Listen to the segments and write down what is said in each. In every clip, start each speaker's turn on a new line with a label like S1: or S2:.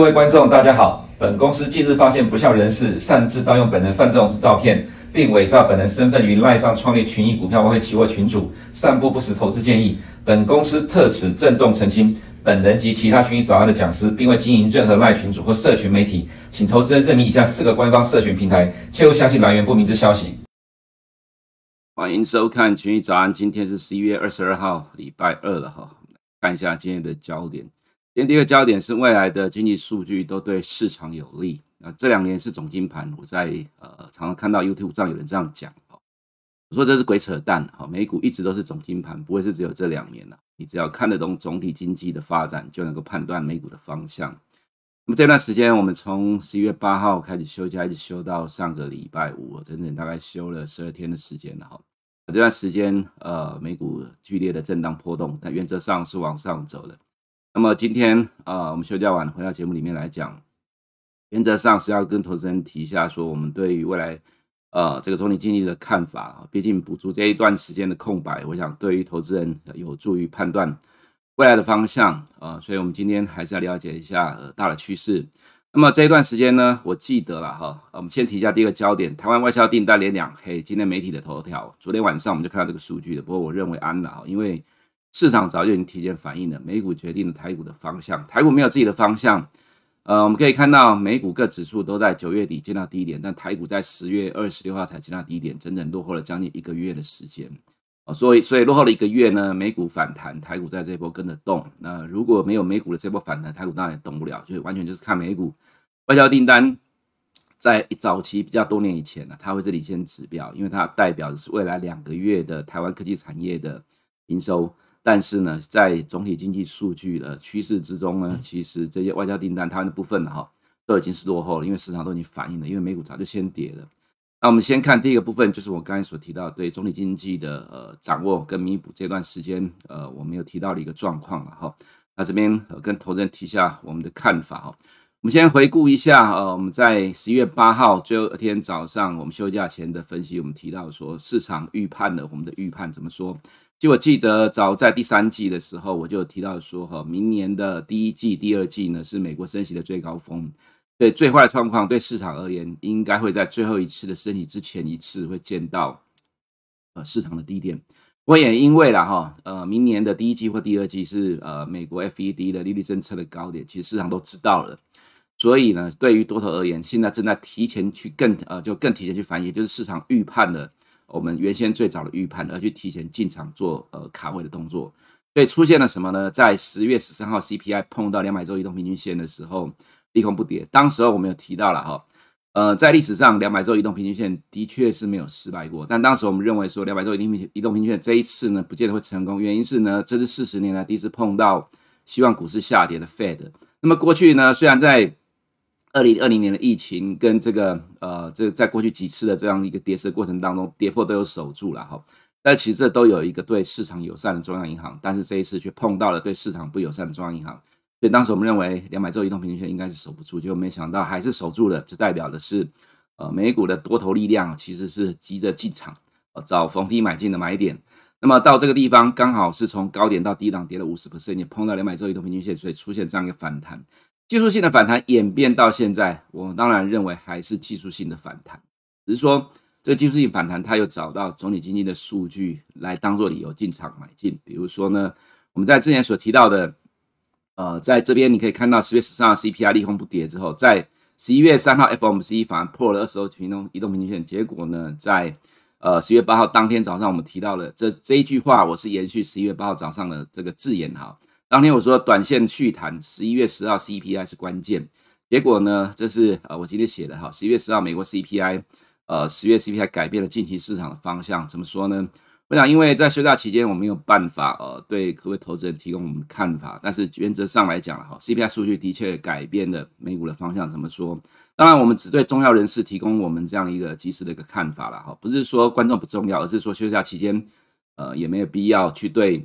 S1: 各位观众，大家好。本公司近日发现不肖人士擅自盗用本人范仲式照片，并伪造本人身份于赖上创立群益股票外汇期货群组，散布不实投资建议。本公司特此郑重澄清，本人及其他群益早安的讲师，并未经营任何赖群组或社群媒体，请投资人认明以下四个官方社群平台，切勿相信来源不明之消息。
S2: 欢迎收看群益早安，今天是十一月二十二号，礼拜二了哈。看一下今天的焦点。今天第一个焦点是未来的经济数据都对市场有利。那这两年是总金盘，我在呃常常看到 YouTube 上有人这样讲哦，我说这是鬼扯淡哈，美股一直都是总金盘，不会是只有这两年了。你只要看得懂总体经济的发展，就能够判断美股的方向。那么这段时间，我们从十一月八号开始休假，一直休到上个礼拜五，整整大概休了十二天的时间了哈。这段时间呃美股剧烈的震荡波动，但原则上是往上走的。那么今天啊、我们休假完回到节目里面来讲，原则上是要跟投资人提一下，说我们对于未来呃这个总体经济的看法啊。毕竟补足这一段时间的空白，我想对于投资人有助于判断未来的方向啊、所以我们今天还是要了解一下呃大的趋势。那么这一段时间呢，我记得了哈，我们先提一下第一个焦点：台湾外销订单连两黑。今天媒体的头条，昨天晚上我们就看到这个数据的。不过我认为安了哈，因为。市场早就已经提前反映了，美股决定了台股的方向。台股没有自己的方向，呃，我们可以看到美股各指数都在九月底见到低点，但台股在十月二十六号才见到低点，整整落后了将近一个月的时间。哦，所以所以落后了一个月呢，美股反弹，台股在这波跟着动。那如果没有美股的这波反弹，台股当然也动不了，就完全就是看美股外销订单。在早期比较多年以前呢，它会是领先指标，因为它代表的是未来两个月的台湾科技产业的营收。但是呢，在总体经济数据的趋势之中呢，其实这些外交订单它的部分哈，都已经是落后了，因为市场都已经反映了，因为美股早就先跌了。那我们先看第一个部分，就是我刚才所提到对总体经济的呃掌握跟弥补这段时间呃我们有提到的一个状况了哈。那这边跟投资人提一下我们的看法哈。我们先回顾一下呃我们在十一月八号最后一天早上我们休假前的分析，我们提到说市场预判了我们的预判怎么说？就我记得，早在第三季的时候，我就提到说，哈，明年的第一季、第二季呢，是美国升息的最高峰。对最坏的状况，对市场而言，应该会在最后一次的升息之前一次会见到，呃，市场的低点。我也因为了哈，呃，明年的第一季或第二季是呃美国 FED 的利率政策的高点，其实市场都知道了。所以呢，对于多头而言，现在正在提前去更呃，就更提前去反应，就是市场预判了。我们原先最早的预判，而去提前进场做呃卡位的动作，所以出现了什么呢？在十月十三号 CPI 碰到两百周移动平均线的时候，利空不跌。当时候我们有提到了哈，呃，在历史上两百周移动平均线的确是没有失败过，但当时我们认为说两百周移动平移动平均线这一次呢，不见得会成功。原因是呢，这是四十年来第一次碰到希望股市下跌的 Fed。那么过去呢，虽然在二零二零年的疫情跟这个呃，这在过去几次的这样一个跌势过程当中，跌破都有守住了哈。但其实这都有一个对市场友善的中央银行，但是这一次却碰到了对市场不友善的中央银行。所以当时我们认为两百周移动平均线应该是守不住，结果没想到还是守住了，就代表的是呃美股的多头力量其实是急着进场，呃找逢低买进的买点。那么到这个地方刚好是从高点到低档跌了五十 percent，也碰到两百周移动平均线，所以出现这样一个反弹。技术性的反弹演变到现在，我当然认为还是技术性的反弹，只是说这个技术性反弹，它又找到总体经济的数据来当做理由进场买进。比如说呢，我们在之前所提到的，呃，在这边你可以看到十月十三号 CPI 利空不跌之后，在十一月三号 FOMC 反而破了二十周移动移动平均线，结果呢，在呃十月八号当天早上，我们提到了这这一句话，我是延续十一月八号早上的这个字眼哈。当天我说短线续谈，十一月十号 CPI 是关键。结果呢，这是呃我今天写的哈，十一月十号美国 CPI，呃十月 CPI 改变了近期市场的方向。怎么说呢？我想因为在休假期间我没有办法呃对各位投资人提供我们的看法，但是原则上来讲哈，CPI 数据的确改变了美股的方向。怎么说？当然我们只对重要人士提供我们这样一个及时的一个看法了哈，不是说观众不重要，而是说休假期间呃也没有必要去对。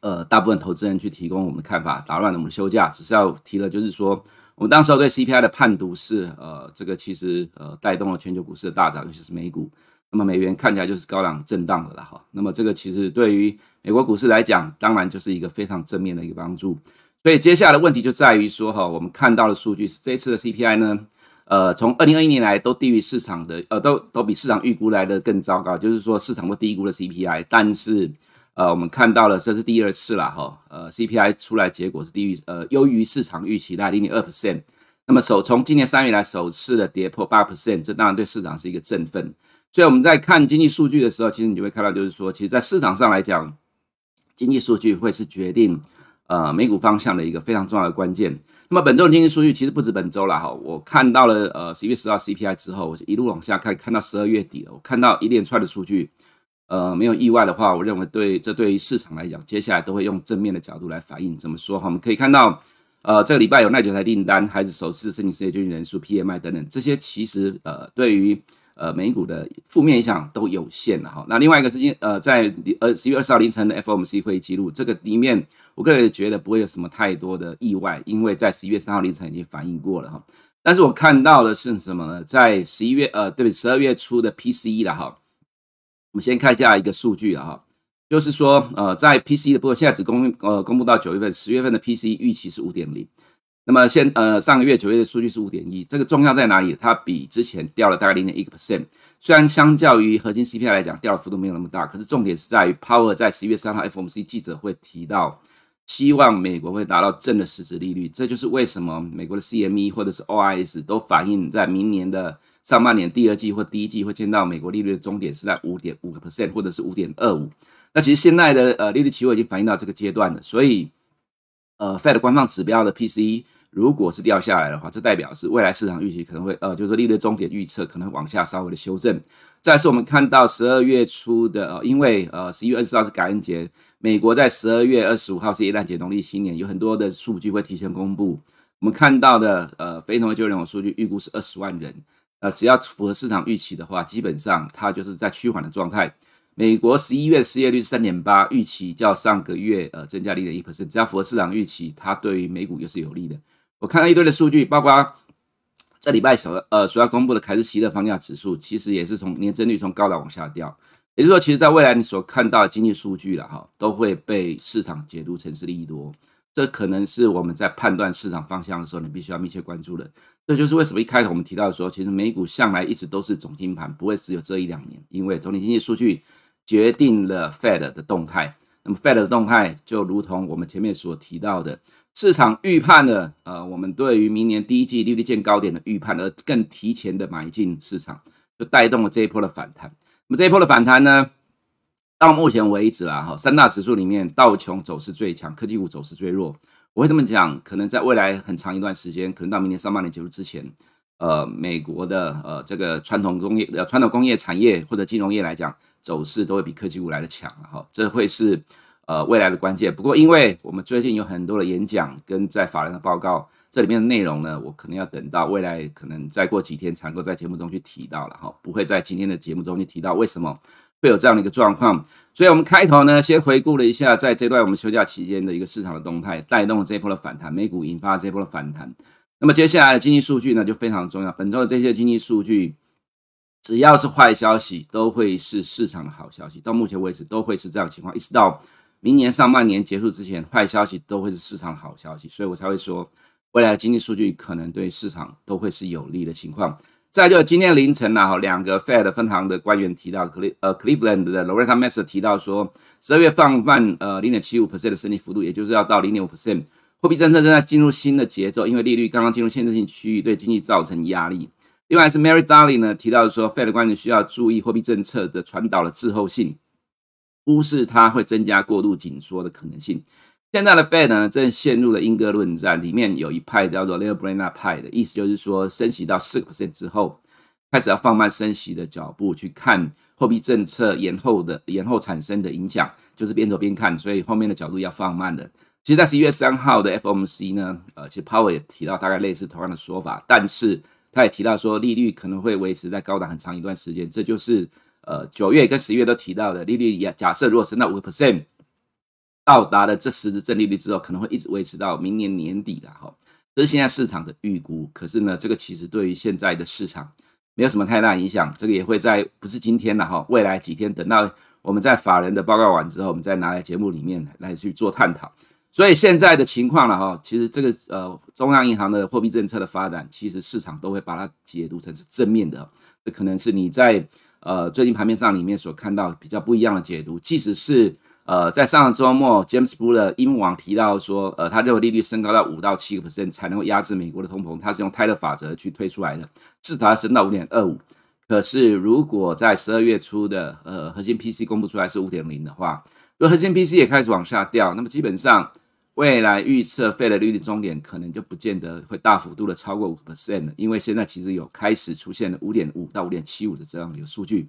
S2: 呃，大部分投资人去提供我们的看法，打乱了我们的休假。只是要提的，就是说，我们当时候对 CPI 的判读是，呃，这个其实呃带动了全球股市的大涨，尤其是美股。那么美元看起来就是高档震荡的了哈。那么这个其实对于美国股市来讲，当然就是一个非常正面的一个帮助。所以接下来的问题就在于说哈，我们看到的数据是这次的 CPI 呢，呃，从二零二一年来都低于市场的，呃，都都比市场预估来的更糟糕，就是说市场都低估了 CPI，但是呃，我们看到了这是第二次了哈，呃，CPI 出来结果是低于呃优于市场预期的零点二 percent，那么首从今年三月来首次的跌破八 percent，这当然对市场是一个振奋。所以我们在看经济数据的时候，其实你就会看到，就是说，其实，在市场上来讲，经济数据会是决定呃美股方向的一个非常重要的关键。那么本周的经济数据其实不止本周了哈，我看到了呃十月十号 CPI 之后，我就一路往下看，看到十二月底了，我看到一连串的数据，呃，没有意外的话，我认为对这对于市场来讲，接下来都会用正面的角度来反映。怎么说哈？我们可以看到，呃，这个礼拜有耐久材订单，还是首次申请失业救济人数 PMI 等等，这些其实呃对于呃，美股的负面影响都有限的哈。那另外一个是今呃，在呃十一月二十号凌晨的 FOMC 会议记录，这个里面我个人觉得不会有什么太多的意外，因为在十一月三号凌晨已经反映过了哈。但是我看到的是什么呢？在十一月呃，对不对？十二月初的 PCE 了哈。我们先看一下一个数据了哈，就是说呃，在 PC 的部分，现在只公呃公布到九月份，十月份的 PC 预期是五点零。那么现呃上个月九月的数据是五点一，这个重要在哪里？它比之前掉了大概零点一个 percent，虽然相较于核心 CPI 来讲掉的幅度没有那么大，可是重点是在于 Power 在十一月三号 FOMC 记者会提到，希望美国会达到正的实质利率，这就是为什么美国的 CME 或者是 OIS 都反映在明年的上半年第二季或第一季会见到美国利率的终点是在五点五个 percent 或者是五点二五。那其实现在的呃利率期货已经反映到这个阶段了，所以呃 Fed 官方指标的 PCE。如果是掉下来的话，这代表是未来市场预期可能会呃，就是说利率终点预测可能会往下稍微的修正。再是我们看到十二月初的，呃，因为呃十一月二十号是感恩节，美国在十二月二十五号是耶诞节农历新年，有很多的数据会提前公布。我们看到的呃非农业就业人口数据预估是二十万人，呃，只要符合市场预期的话，基本上它就是在趋缓的状态。美国十一月失业率三点八，预期较上个月呃增加零点一 percent，只要符合市场预期，它对于美股又是有利的。我看到一堆的数据，包括这礼拜所呃所要公布的凯斯希勒房价指数，其实也是从年增率从高档往下掉。也就是说，其实在未来你所看到的经济数据了哈，都会被市场解读成是利多。这可能是我们在判断市场方向的时候，你必须要密切关注的。这就是为什么一开头我们提到说，其实美股向来一直都是总经盘，不会只有这一两年，因为总体经济数据决定了 Fed 的动态。那么 Fed 的动态就如同我们前面所提到的。市场预判了，呃，我们对于明年第一季利率见高点的预判，而更提前的买进市场，就带动了这一波的反弹。那么这一波的反弹呢，到目前为止啦，哈，三大指数里面道琼走势最强，科技股走势最弱。我会这么讲，可能在未来很长一段时间，可能到明年上半年结束之前，呃，美国的呃这个传统工业、呃传统工业产业或者金融业来讲，走势都会比科技股来的强，哈，这会是。呃，未来的关键。不过，因为我们最近有很多的演讲跟在法人的报告，这里面的内容呢，我可能要等到未来，可能再过几天才能够在节目中去提到了哈，不会在今天的节目中去提到为什么会有这样的一个状况。所以，我们开头呢，先回顾了一下在这段我们休假期间的一个市场的动态，带动了这一波的反弹，美股引发这一波的反弹。那么，接下来的经济数据呢，就非常重要。本周的这些经济数据，只要是坏消息，都会是市场的好消息。到目前为止，都会是这样情况，一直到。明年上半年结束之前，坏消息都会是市场的好消息，所以我才会说，未来的经济数据可能对市场都会是有利的情况。再就今天凌晨呢，哈，两个 Fed 分行的官员提到，克利呃 Cleveland 的 Loretta Mester 提到说，十二月放慢呃零点七五 percent 的升息幅度，也就是要到零点五 percent，货币政策正在进入新的节奏，因为利率刚刚进入限制性区域，对经济造成压力。另外是 Mary Daly 呢提到说，Fed 官员需要注意货币政策的传导的滞后性。忽视它会增加过度紧缩的可能性。现在的 Fed 呢，正陷入了鹰鸽论战，里面有一派叫做 Lael Brainard 派的意思，就是说升息到四个 percent 之后，开始要放慢升息的脚步，去看货币政策延后的延后产生的影响，就是边走边看，所以后面的角度要放慢的。其实，在十一月三号的 FOMC 呢，呃，其实 Powell 也提到大概类似同样的说法，但是他也提到说利率可能会维持在高档很长一段时间，这就是。呃，九月跟十月都提到的利率也，假设如果升到五个 percent，到达了这实质正利率之后，可能会一直维持到明年年底的哈。这是现在市场的预估，可是呢，这个其实对于现在的市场没有什么太大影响。这个也会在不是今天了哈，未来几天等到我们在法人的报告完之后，我们再拿来节目里面来去做探讨。所以现在的情况了哈，其实这个呃中央银行的货币政策的发展，其实市场都会把它解读成是正面的，这可能是你在呃最近盘面上里面所看到比较不一样的解读。即使是呃在上个周末，James Buller 英网提到说，呃他认为利率升高到五到七个 percent 才能够压制美国的通膨，他是用泰勒法则去推出来的，至少要升到五点二五。可是如果在十二月初的呃核心 P C 公布出来是五点零的话，如果核心 P C 也开始往下掉，那么基本上。未来预测费的利率终点可能就不见得会大幅度的超过五 percent 了，因为现在其实有开始出现了五点五到五点七五的这样一个数据，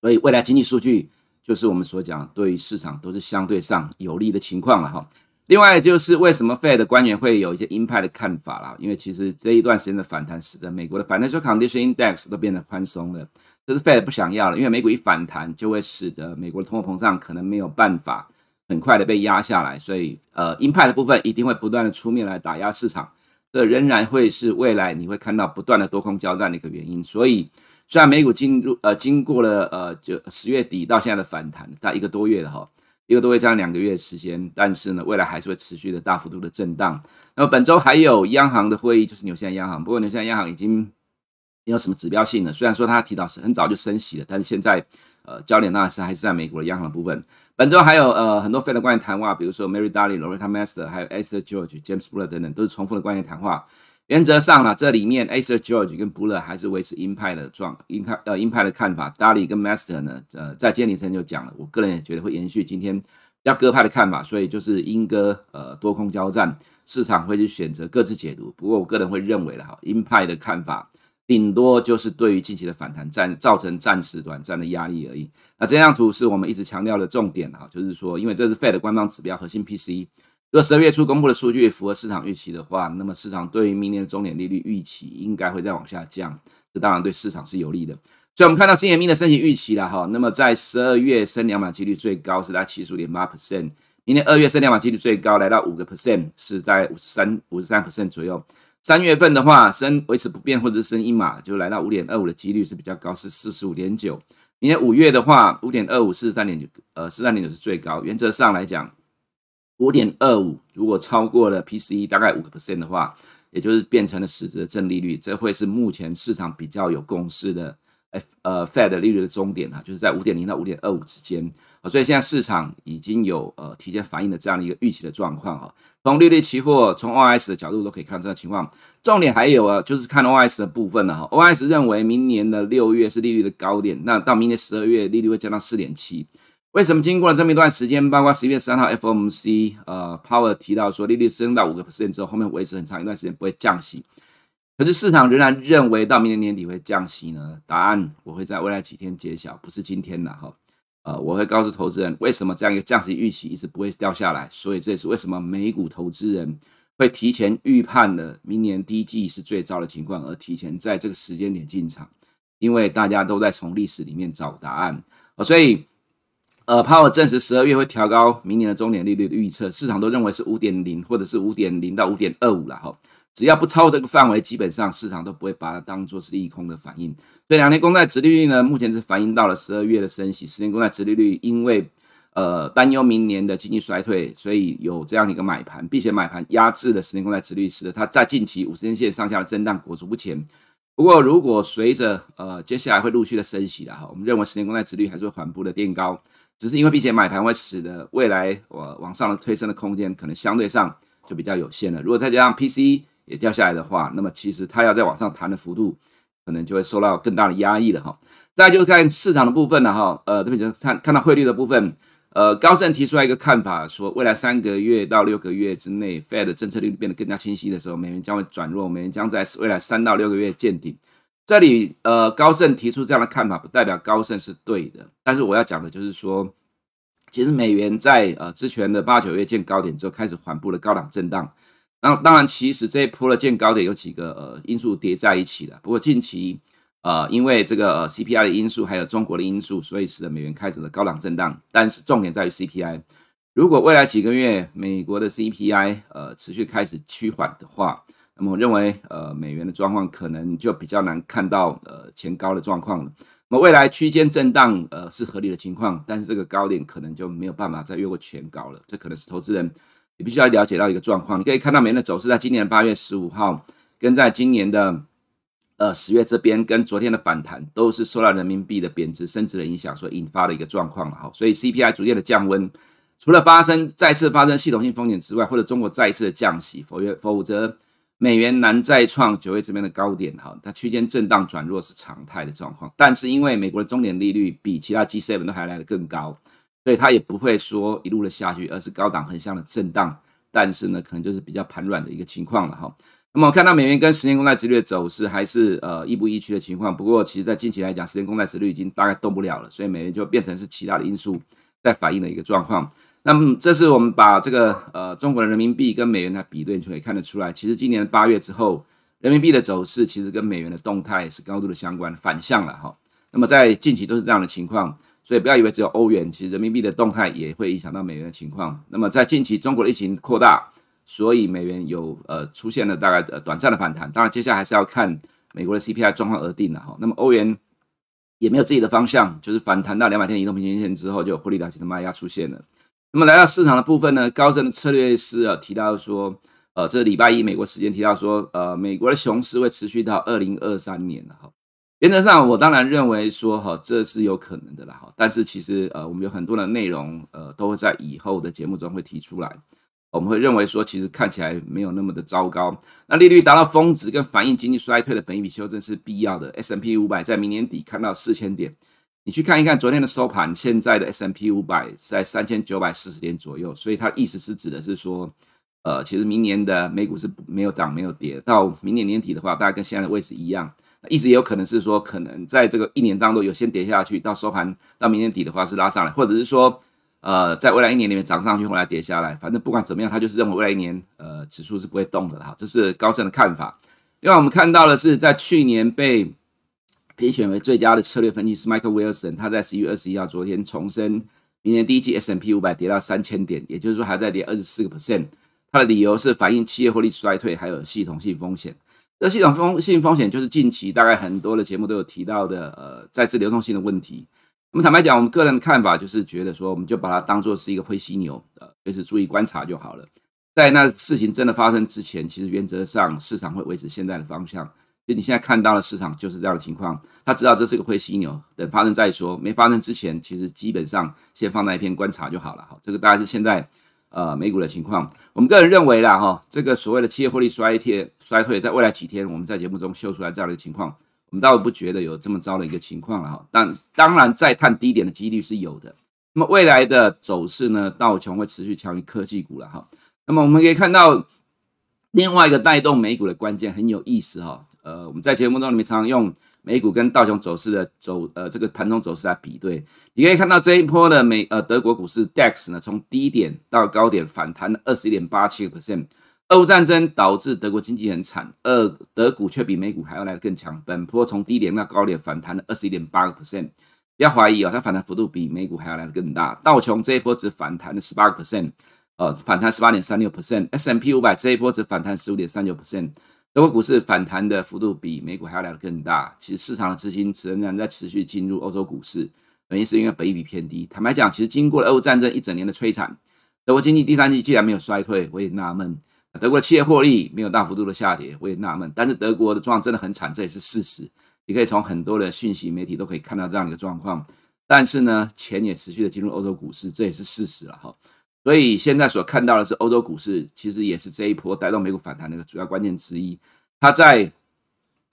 S2: 所以未来经济数据就是我们所讲对于市场都是相对上有利的情况了哈。另外就是为什么 Fed 的官员会有一些鹰派的看法啦，因为其实这一段时间的反弹使得美国的 Financial Condition Index 都变得宽松了，这是 Fed 不想要了，因为美股一反弹就会使得美国的通货膨胀可能没有办法。很快的被压下来，所以呃，鹰派的部分一定会不断的出面来打压市场，这仍然会是未来你会看到不断的多空交战的一个原因。所以虽然美股进入呃经过了呃就十月底到现在的反弹，大概一个多月了哈，一个多月这样两个月的时间，但是呢，未来还是会持续的大幅度的震荡。那么本周还有央行的会议，就是纽西兰央行，不过纽西兰央行已经没有什么指标性了，虽然说它提到是很早就升息了，但是现在呃焦点当然是还是在美国的央行的部分。本周还有呃很多 Fed 的官员谈话，比如说 Mary Daly、Loretta Mester，还有 Esther George、James Buller 等等，都是重复的官员谈话。原则上呢，这里面 a s e r George 跟 Buller 还是维持鹰派的状鹰派呃鹰派的看法。Daly 跟 Master 呢，呃，在今天凌晨就讲了，我个人也觉得会延续今天要鸽派的看法，所以就是鹰鸽呃多空交战，市场会去选择各自解读。不过我个人会认为了哈，鹰派的看法。顶多就是对于近期的反弹暂造成暂时短暂的压力而已。那这张图是我们一直强调的重点哈，就是说，因为这是 Fed 的官方指标核心 P C 如果十二月初公布的数据符合市场预期的话，那么市场对于明年的终点利率预期应该会再往下降，这当然对市场是有利的。所以，我们看到 CME 的升息预期了哈，那么在十二月升两码几率最高是在七十五点八 percent，明年二月升两码几率最高来到五个 percent，是在五十三五十三 percent 左右。三月份的话，升维持不变或者是升一码，就来到五点二五的几率是比较高，是四十五点九。明年五月的话，五点二五四十三点九，呃，四十三点九是最高。原则上来讲，五点二五如果超过了 PCE 大概五个 percent 的话，也就是变成了实质的正利率，这会是目前市场比较有共识的 F 呃 Fed 利率的终点哈，就是在五点零到五点二五之间。所以现在市场已经有呃提前反映的这样的一个预期的状况哈。从利率期货、从 OS 的角度都可以看到这个情况。重点还有啊，就是看 OS 的部分了哈。OS 认为明年的六月是利率的高点，那到明年十二月利率会降到四点七。为什么经过了这么一段时间，包括十一月三号 FOMC 呃 Powell 提到说利率升到五个 percent 之后，后面维持很长一段时间不会降息，可是市场仍然认为到明年年底会降息呢？答案我会在未来几天揭晓，不是今天的哈。呃，我会告诉投资人，为什么这样一个降息预期一直不会掉下来。所以这也是为什么美股投资人会提前预判了明年第一季是最糟的情况，而提前在这个时间点进场，因为大家都在从历史里面找答案。呃，所以，呃，Power 证实十二月会调高明年的终点利率的预测，市场都认为是五点零或者是五点零到五点二五了哈。只要不超这个范围，基本上市场都不会把它当做是利空的反应。所以两年公债殖利率呢，目前是反映到了十二月的升息。十年公债殖利率因为呃担忧明年的经济衰退，所以有这样的一个买盘，并且买盘压制了十年公债殖利率，使得它在近期五十天线上下的震荡裹足不前。不过如果随着呃接下来会陆续的升息了哈，我们认为十年公债殖率还是会缓步的垫高，只是因为并且买盘会使得未来我往上的推升的空间可能相对上就比较有限了。如果再加上 P C 也掉下来的话，那么其实它要再往上弹的幅度，可能就会受到更大的压抑了哈。再就是看市场的部分了哈，呃，特别是看看到汇率的部分，呃，高盛提出来一个看法，说未来三个月到六个月之内，Fed 政策利率变得更加清晰的时候，美元将会转弱，美元将在未来三到六个月见顶。这里呃，高盛提出这样的看法，不代表高盛是对的，但是我要讲的就是说，其实美元在呃之前的八九月见高点之后，开始缓步的高档震荡。那当然，其实这一波的见高点有几个呃因素叠在一起的。不过近期呃因为这个 CPI 的因素，还有中国的因素，所以使得美元开始了高档震荡。但是重点在于 CPI。如果未来几个月美国的 CPI 呃持续开始趋缓的话，我认为呃美元的状况可能就比较难看到呃前高的状况了。那么未来区间震荡呃是合理的情况，但是这个高点可能就没有办法再越过前高了。这可能是投资人。你必须要了解到一个状况。你可以看到美元的走势，在今年八月十五号跟在今年的呃十月这边，跟昨天的反弹都是受到人民币的贬值升值的影响所引发的一个状况了哈。所以 CPI 逐渐的降温，除了发生再次发生系统性风险之外，或者中国再一次的降息，否则否则。美元难再创九月这边的高点，哈，它区间震荡转弱是常态的状况。但是因为美国的终点利率比其他 G7 都还来得更高，所以它也不会说一路的下去，而是高档横向的震荡。但是呢，可能就是比较盘软的一个情况了，哈。那么看到美元跟十年公债殖率的走势还是呃亦步亦趋的情况。不过其实在近期来讲，十年公债殖率已经大概动不了了，所以美元就变成是其他的因素在反映的一个状况。那么，这是我们把这个呃中国的人民币跟美元来比对，就可以看得出来，其实今年八月之后，人民币的走势其实跟美元的动态是高度的相关，反向了哈。那么在近期都是这样的情况，所以不要以为只有欧元，其实人民币的动态也会影响到美元的情况。那么在近期中国的疫情扩大，所以美元有呃出现了大概呃短暂的反弹，当然接下来还是要看美国的 CPI 状况而定了哈。那么欧元也没有自己的方向，就是反弹到两百天移动平均线之后，就有获利了结的卖压出现了。那么来到市场的部分呢，高盛的策略师啊提到说，呃，这礼拜一美国时间提到说，呃，美国的熊市会持续到二零二三年了哈。原则上，我当然认为说哈，这是有可能的啦哈。但是其实呃，我们有很多的内容呃，都会在以后的节目中会提出来。我们会认为说，其实看起来没有那么的糟糕。那利率达到峰值跟反映经济衰退的本益比修正是必要的。S&P 五百在明年底看到四千点。你去看一看昨天的收盘，现在的 S&P 五百在三千九百四十点左右，所以它意思是指的是说，呃，其实明年的美股是没有涨没有跌，到明年年底的话，大概跟现在的位置一样。那意思也有可能是说，可能在这个一年当中有先跌下去，到收盘到明年底的话是拉上来，或者是说，呃，在未来一年里面涨上去，后来跌下来，反正不管怎么样，他就是认为未来一年呃指数是不会动的哈，这是高盛的看法。另外我们看到的是在去年被。评选为最佳的策略分析师 Michael Wilson，他在十一月二十一号昨天重申，明年第一季 S&P 五百跌到三千点，也就是说还在跌二十四个 percent。他的理由是反映企业获利衰退，还有系统性风险。这系统风性风险就是近期大概很多的节目都有提到的，呃，再次流动性的问题。那么坦白讲，我们个人的看法就是觉得说，我们就把它当做是一个灰犀牛，呃，随时注意观察就好了。在那事情真的发生之前，其实原则上市场会维持现在的方向。就你现在看到的市场就是这样的情况，他知道这是个灰犀牛，等发生再说。没发生之前，其实基本上先放在一边观察就好了。哈，这个大概是现在呃美股的情况。我们个人认为啦，哈，这个所谓的企业获利衰退，衰退在未来几天，我们在节目中秀出来这样的一个情况，我们倒不觉得有这么糟的一个情况了哈。但当然，再探低点的几率是有的。那么未来的走势呢，道琼会持续强于科技股了哈。那么我们可以看到另外一个带动美股的关键很有意思哈。呃，我们在节目中里面常常用美股跟道琼走势的走呃这个盘中走势来比对，你可以看到这一波的美呃德国股市 DAX 呢，从低点到高点反弹了二十一点八七个 percent。俄乌战争导致德国经济很惨，而德股却比美股还要来得更强。本波从低点到高点反弹了二十一点八个 percent，不要怀疑哦，它反弹幅度比美股还要来得更大。道琼这一波只反弹了十八个 percent，呃，反弹十八点三六 percent。S M P 五百这一波只反弹十五点三九 percent。德国股市反弹的幅度比美股还要来得更大。其实市场的资金仍然在持续进入欧洲股市，原因是因为北比偏低。坦白讲，其实经过了俄乌战争一整年的摧残，德国经济第三季既然没有衰退，我也纳闷。德国企业获利没有大幅度的下跌，我也纳闷。但是德国的状况真的很惨，这也是事实。你可以从很多的讯息媒体都可以看到这样的一个状况。但是呢，钱也持续的进入欧洲股市，这也是事实了哈。所以现在所看到的是欧洲股市，其实也是这一波带动美股反弹的一个主要关键之一。它在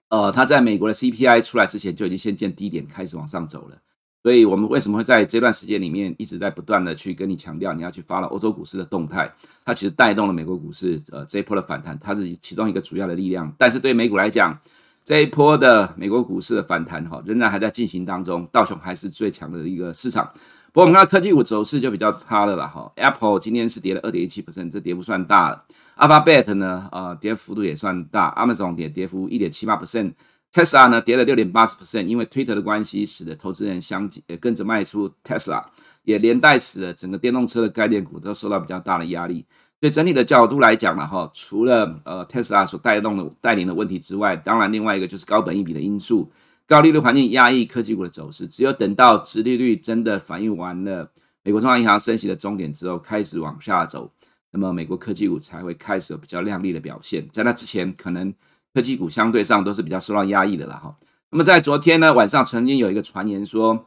S2: 呃，它在美国的 CPI 出来之前就已经先见低点，开始往上走了。所以我们为什么会在这段时间里面一直在不断的去跟你强调，你要去发了欧洲股市的动态？它其实带动了美国股市呃这一波的反弹，它是其中一个主要的力量。但是对美股来讲，这一波的美国股市的反弹哈，仍然还在进行当中，道琼还是最强的一个市场。不过我们看到科技股走势就比较差了啦，哈，Apple 今天是跌了二点一七 percent，这跌幅算大了。Alphabet 呢，呃，跌幅度也算大。Amazon 跌跌幅一点七八 percent，Tesla 呢跌了六点八十 percent，因为 Twitter 的关系，使得投资人相继也跟着卖出 Tesla，也连带使得整个电动车的概念股都受到比较大的压力。所以整体的角度来讲呢，哈，除了呃 Tesla 所带动的带领的问题之外，当然另外一个就是高本益比的因素。高利率环境压抑科技股的走势，只有等到殖利率真的反映完了美国中央银行升息的终点之后，开始往下走，那么美国科技股才会开始有比较亮丽的表现。在那之前，可能科技股相对上都是比较受到压抑的了哈。那么在昨天呢晚上，曾经有一个传言说，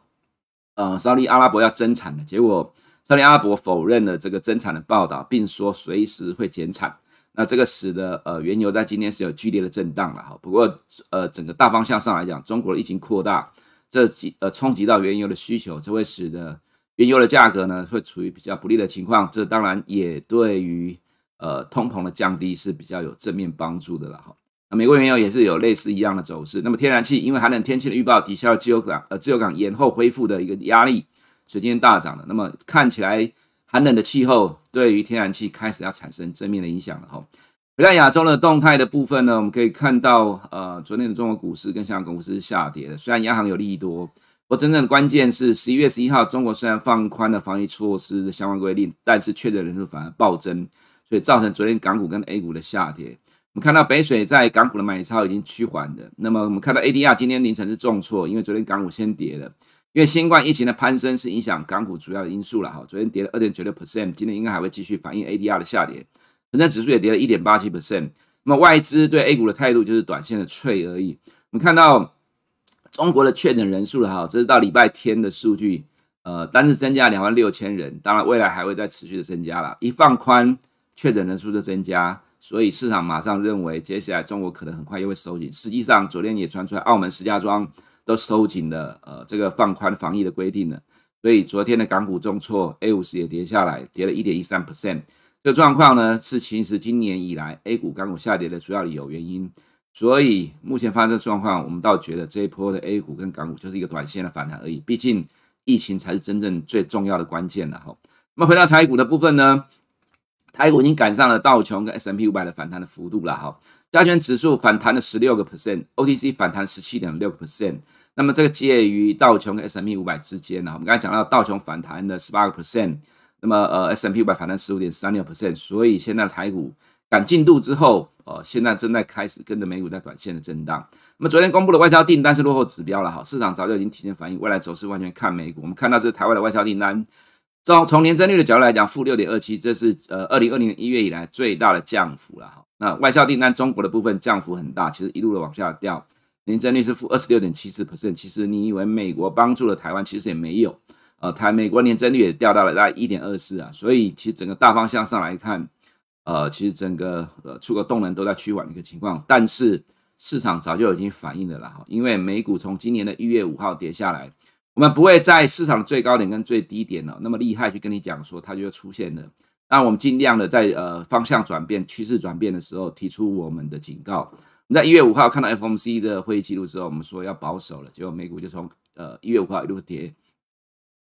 S2: 呃，沙利阿拉伯要增产的，结果沙利阿拉伯否认了这个增产的报道，并说随时会减产。那这个使得呃原油在今天是有剧烈的震荡了哈。不过呃整个大方向上来讲，中国的疫情扩大，这几呃冲击到原油的需求，这会使得原油的价格呢会处于比较不利的情况。这当然也对于呃通膨的降低是比较有正面帮助的了哈。那美国原油也是有类似一样的走势。那么天然气因为寒冷天气的预报抵消了自由港呃自由港延后恢复的一个压力，所以今天大涨了。那么看起来寒冷的气候对于天然气开始要产生正面的影响了哈。回到亚洲的动态的部分呢，我们可以看到呃昨天的中国股市跟香港股市是下跌的。虽然央行有利多，不过真正的关键是十一月十一号中国虽然放宽了防疫措施的相关规定，但是确诊人数反而暴增，所以造成昨天港股跟 A 股的下跌。我们看到北水在港股的买超已经趋缓的，那么我们看到 ADR 今天凌晨是重挫，因为昨天港股先跌了，因为新冠疫情的攀升是影响港股主要的因素了哈。昨天跌了二点九六 percent，今天应该还会继续反映 ADR 的下跌，恒生指数也跌了一点八七 percent。那么外资对 A 股的态度就是短线的脆而已。我们看到中国的确诊人数了哈，这是到礼拜天的数据，呃，单日增加两万六千人，当然未来还会再持续的增加了，一放宽确诊人数就增加。所以市场马上认为，接下来中国可能很快又会收紧。实际上，昨天也传出来，澳门、石家庄都收紧了，呃，这个放宽防疫的规定了。所以昨天的港股重挫，A 五十也跌下来，跌了一点一三 percent。这个状况呢，是其实今年以来 A 股、港股下跌的主要理由原因。所以目前发生的状况，我们倒觉得这一波的 A 股跟港股就是一个短线的反弹而已。毕竟疫情才是真正最重要的关键了哈。那么回到台股的部分呢？台股已经赶上了道琼跟 S M P 五百的反弹的幅度了哈，加权指数反弹了十六个 percent，OTC 反弹十七点六个 percent，那么这个介于道琼跟 S M P 五百之间呢，我们刚才讲到道琼反弹了十八个 percent，那么呃 S M P 五百反弹十五点三六 percent，所以现在台股赶进度之后，呃现在正在开始跟着美股在短线的震荡。那么昨天公布的外销订单是落后指标了哈，市场早就已经提前反映未来走势，完全看美股。我们看到这是台湾的外销订单。从从年增率的角度来讲，负六点二七，这是呃二零二零年一月以来最大的降幅了哈。那外销订单中国的部分降幅很大，其实一路的往下掉，年增率是负二十六点七四 percent。其实你以为美国帮助了台湾，其实也没有，呃，台美国年增率也掉到了大概一点二四啊。所以其实整个大方向上来看，呃，其实整个呃出口动能都在趋缓的一个情况，但是市场早就已经反映了了哈，因为美股从今年的一月五号跌下来。我们不会在市场最高点跟最低点呢，那么厉害去跟你讲说它就会出现了。那我们尽量的在呃方向转变、趋势转变的时候提出我们的警告。我们在一月五号看到 FOMC 的会议记录之后，我们说要保守了，结果美股就从呃一月五号一路跌，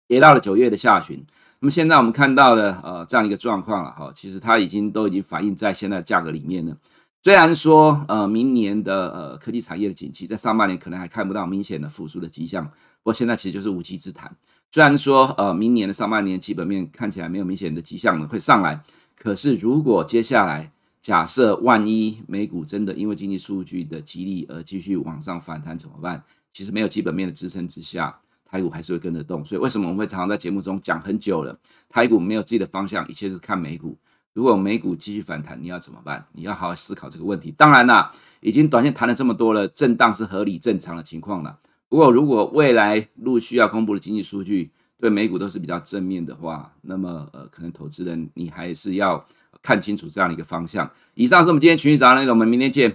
S2: 跌到了九月的下旬。那么现在我们看到的呃这样一个状况了哈，其实它已经都已经反映在现在价格里面了。虽然说呃明年的呃科技产业的景气在上半年可能还看不到明显的复苏的迹象。不过现在其实就是无稽之谈。虽然说，呃，明年的上半年基本面看起来没有明显的迹象会上来，可是如果接下来假设万一美股真的因为经济数据的激励而继续往上反弹怎么办？其实没有基本面的支撑之下，台股还是会跟着动。所以为什么我们会常常在节目中讲很久了？台股没有自己的方向，一切是看美股。如果美股继续反弹，你要怎么办？你要好好思考这个问题。当然啦，已经短线谈了这么多了，震荡是合理正常的情况了。不过，如果未来陆续要公布的经济数据对美股都是比较正面的话，那么呃，可能投资人你还是要看清楚这样的一个方向。以上是我们今天群益早安的内容，我们明天见。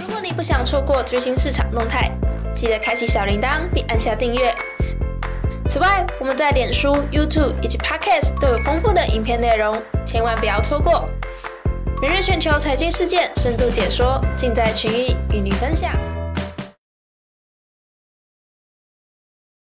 S3: 如果你不想错过最新市场动态，记得开启小铃铛并按下订阅。此外，我们在脸书、YouTube 以及 Podcast 都有丰富的影片内容，千万不要错过。每日全球财经事件深度解说，尽在群益与你分享。